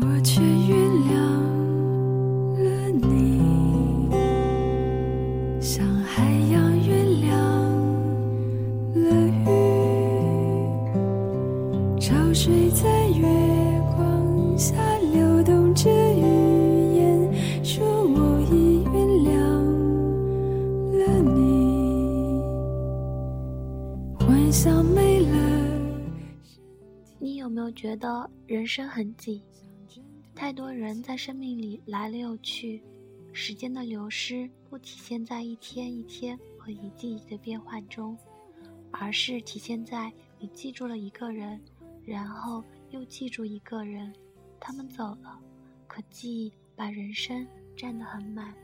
我却原谅了你，像海洋原谅了鱼，潮水在月光下流动着语言，说我已原谅了你，幻想没了。你有没有觉得人生很挤？太多人在生命里来了又去，时间的流失不体现在一天一天和一季一的变换中，而是体现在你记住了一个人，然后又记住一个人，他们走了，可记忆把人生占得很满。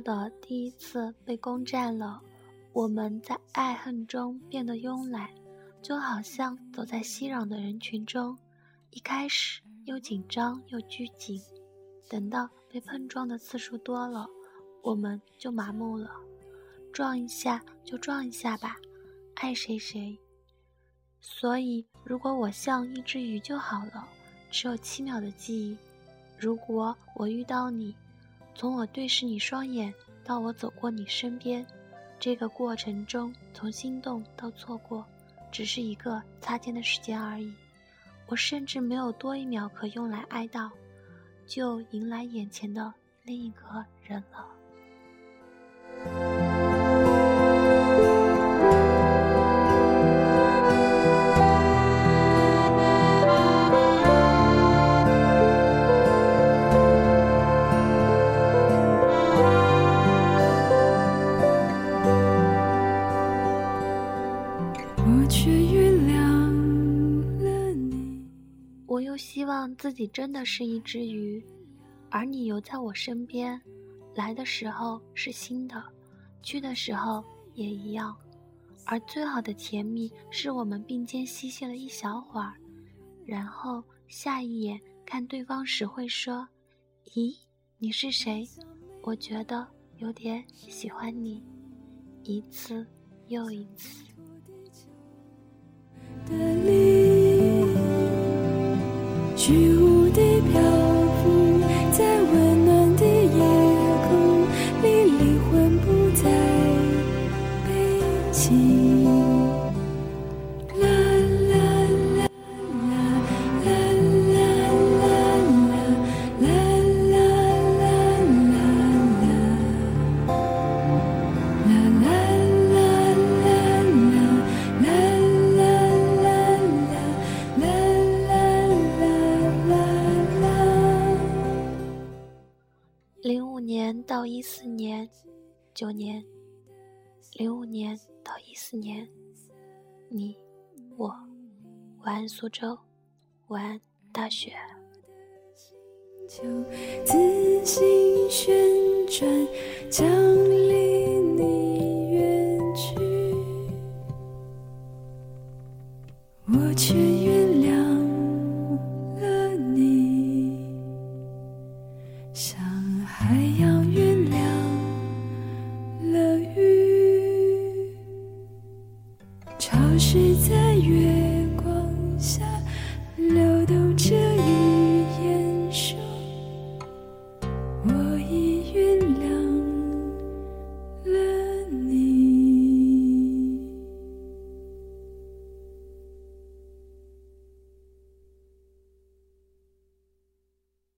的第一次被攻占了，我们在爱恨中变得慵懒，就好像走在熙攘的人群中，一开始又紧张又拘谨，等到被碰撞的次数多了，我们就麻木了。撞一下就撞一下吧，爱谁谁。所以，如果我像一只鱼就好了，只有七秒的记忆。如果我遇到你。从我对视你双眼到我走过你身边，这个过程中，从心动到错过，只是一个擦肩的时间而已。我甚至没有多一秒可用来哀悼，就迎来眼前的另一个人了。我又希望自己真的是一只鱼，而你游在我身边，来的时候是新的，去的时候也一样。而最好的甜蜜是我们并肩嬉戏了一小会儿，然后下一眼看对方时会说：“咦，你是谁？我觉得有点喜欢你。”一次又一次。you. 到一四年，九年，零五年到一四年，你，我，晚安苏州，晚安大雪。自行旋转，将是在月。